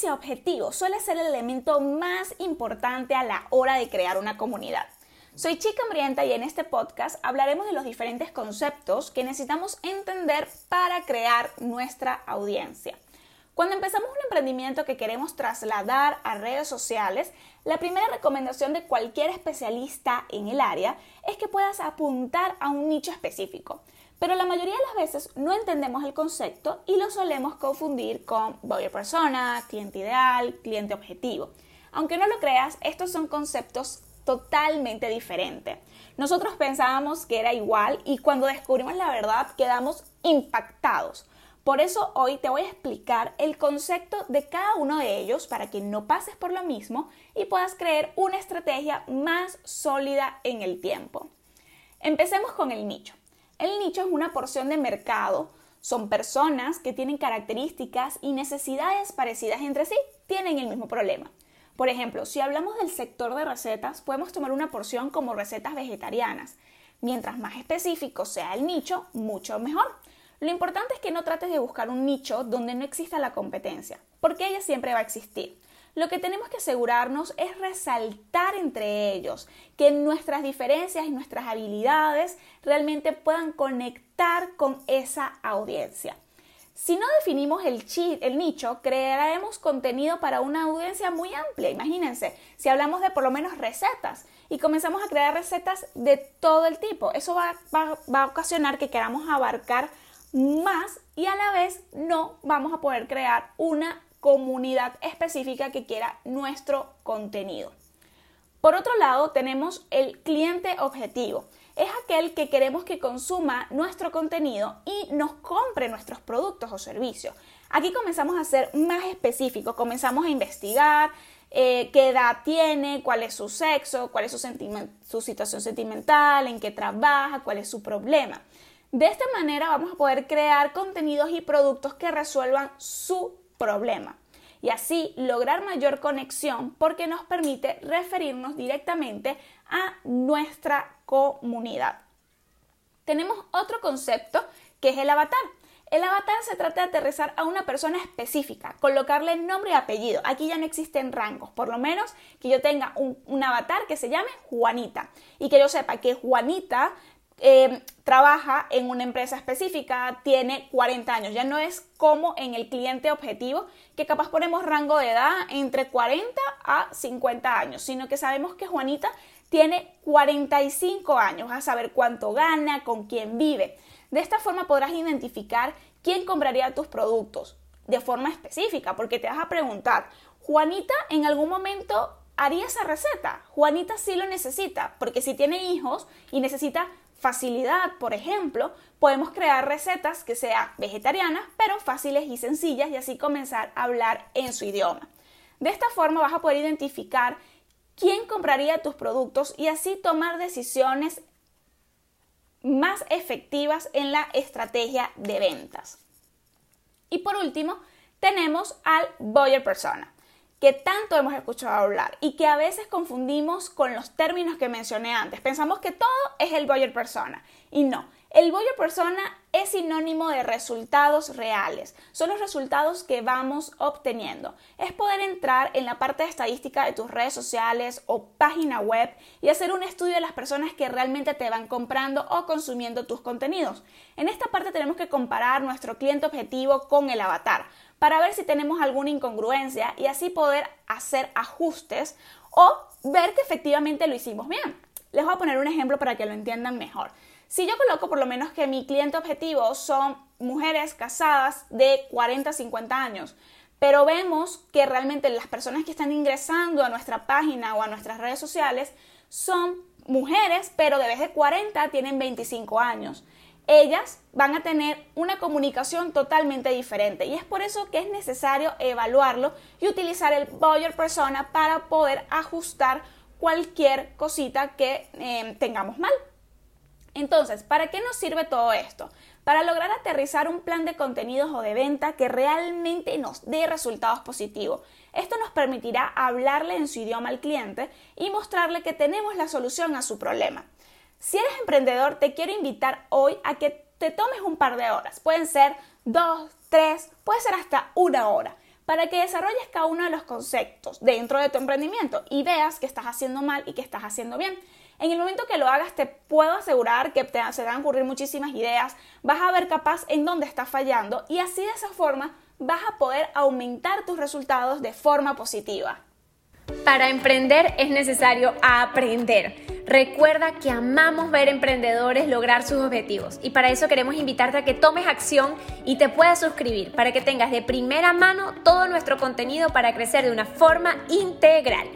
Audiencia objetivo suele ser el elemento más importante a la hora de crear una comunidad. Soy Chica Hambrienta y en este podcast hablaremos de los diferentes conceptos que necesitamos entender para crear nuestra audiencia. Cuando empezamos un emprendimiento que queremos trasladar a redes sociales, la primera recomendación de cualquier especialista en el área es que puedas apuntar a un nicho específico. Pero la mayoría de las veces no entendemos el concepto y lo solemos confundir con buyer persona, cliente ideal, cliente objetivo. Aunque no lo creas, estos son conceptos totalmente diferentes. Nosotros pensábamos que era igual y cuando descubrimos la verdad quedamos impactados. Por eso hoy te voy a explicar el concepto de cada uno de ellos para que no pases por lo mismo y puedas crear una estrategia más sólida en el tiempo. Empecemos con el nicho. El nicho es una porción de mercado. Son personas que tienen características y necesidades parecidas entre sí, tienen el mismo problema. Por ejemplo, si hablamos del sector de recetas, podemos tomar una porción como recetas vegetarianas. Mientras más específico sea el nicho, mucho mejor. Lo importante es que no trates de buscar un nicho donde no exista la competencia, porque ella siempre va a existir. Lo que tenemos que asegurarnos es resaltar entre ellos, que nuestras diferencias y nuestras habilidades realmente puedan conectar con esa audiencia. Si no definimos el, nicho, crearemos contenido para una audiencia muy amplia. Imagínense, si hablamos de por lo menos recetas y comenzamos a crear recetas de todo el tipo, eso va a ocasionar que queramos abarcar más y a la vez no vamos a poder crear una comunidad específica que quiera nuestro contenido. Por otro lado, tenemos el cliente objetivo. Es aquel que queremos que consuma nuestro contenido y nos compre nuestros productos o servicios. Aquí comenzamos a ser más específicos, comenzamos a investigar eh, qué edad tiene, cuál es su sexo, cuál es su, su situación sentimental, en qué trabaja, cuál es su problema. De esta manera vamos a poder crear contenidos y productos que resuelvan su problema y así lograr mayor conexión porque nos permite referirnos directamente a nuestra comunidad. Tenemos otro concepto que es el avatar. El avatar se trata de aterrizar a una persona específica, colocarle nombre y apellido. Aquí ya no existen rangos, por lo menos que yo tenga un, un avatar que se llame Juanita y que yo sepa que Juanita Em, trabaja en una empresa específica, tiene 40 años. Ya no es como en el cliente objetivo, que capaz ponemos rango de edad entre 40 a 50 años, sino que sabemos que Juanita tiene 45 años, a saber cuánto gana, con quién vive. De esta forma podrás identificar quién compraría tus productos de forma específica, porque te vas a preguntar, Juanita en algún momento haría esa receta. Juanita sí lo necesita, porque si tiene hijos y necesita facilidad, por ejemplo, podemos crear recetas que sean vegetarianas, pero fáciles y sencillas y así comenzar a hablar en su idioma. De esta forma vas a poder identificar quién compraría tus productos y así tomar decisiones más efectivas en la estrategia de ventas. Y por último, tenemos al buyer persona que tanto hemos escuchado hablar y que a veces confundimos con los términos que mencioné antes. Pensamos que todo es el buyer persona y no. El buyer persona es sinónimo de resultados reales. Son los resultados que vamos obteniendo. Es poder entrar en la parte de estadística de tus redes sociales o página web y hacer un estudio de las personas que realmente te van comprando o consumiendo tus contenidos. En esta parte tenemos que comparar nuestro cliente objetivo con el avatar para ver si tenemos alguna incongruencia y así poder hacer ajustes o ver que efectivamente lo hicimos bien. Les voy a poner un ejemplo para que lo entiendan mejor. Si yo coloco por lo menos que mi cliente objetivo son mujeres casadas de 40 a 50 años, pero vemos que realmente las personas que están ingresando a nuestra página o a nuestras redes sociales son mujeres, pero de vez de 40 tienen 25 años. ellas van a tener una comunicación totalmente diferente y es por eso que es necesario evaluarlo y utilizar el Boyer Persona para poder ajustar cualquier cosita que eh, tengamos mal. Entonces, ¿para qué nos sirve todo esto? Para lograr aterrizar un plan de contenidos o de venta que realmente nos dé resultados positivos. Esto nos permitirá hablarle en su idioma al cliente y mostrarle que tenemos la solución a su problema. Si eres emprendedor, te quiero invitar hoy a que te tomes un par de horas. Pueden ser dos, tres, puede ser hasta una hora para que desarrolles cada uno de los conceptos dentro de tu emprendimiento y veas que estás haciendo mal y que estás haciendo bien. En el momento que lo hagas, te puedo asegurar que te, se van a ocurrir muchísimas ideas, vas a ver capaz en dónde estás fallando y así de esa forma vas a poder aumentar tus resultados de forma positiva. Para emprender es necesario aprender. Recuerda que amamos ver emprendedores lograr sus objetivos y para eso queremos invitarte a que tomes acción y te puedas suscribir para que tengas de primera mano todo nuestro contenido para crecer de una forma integral.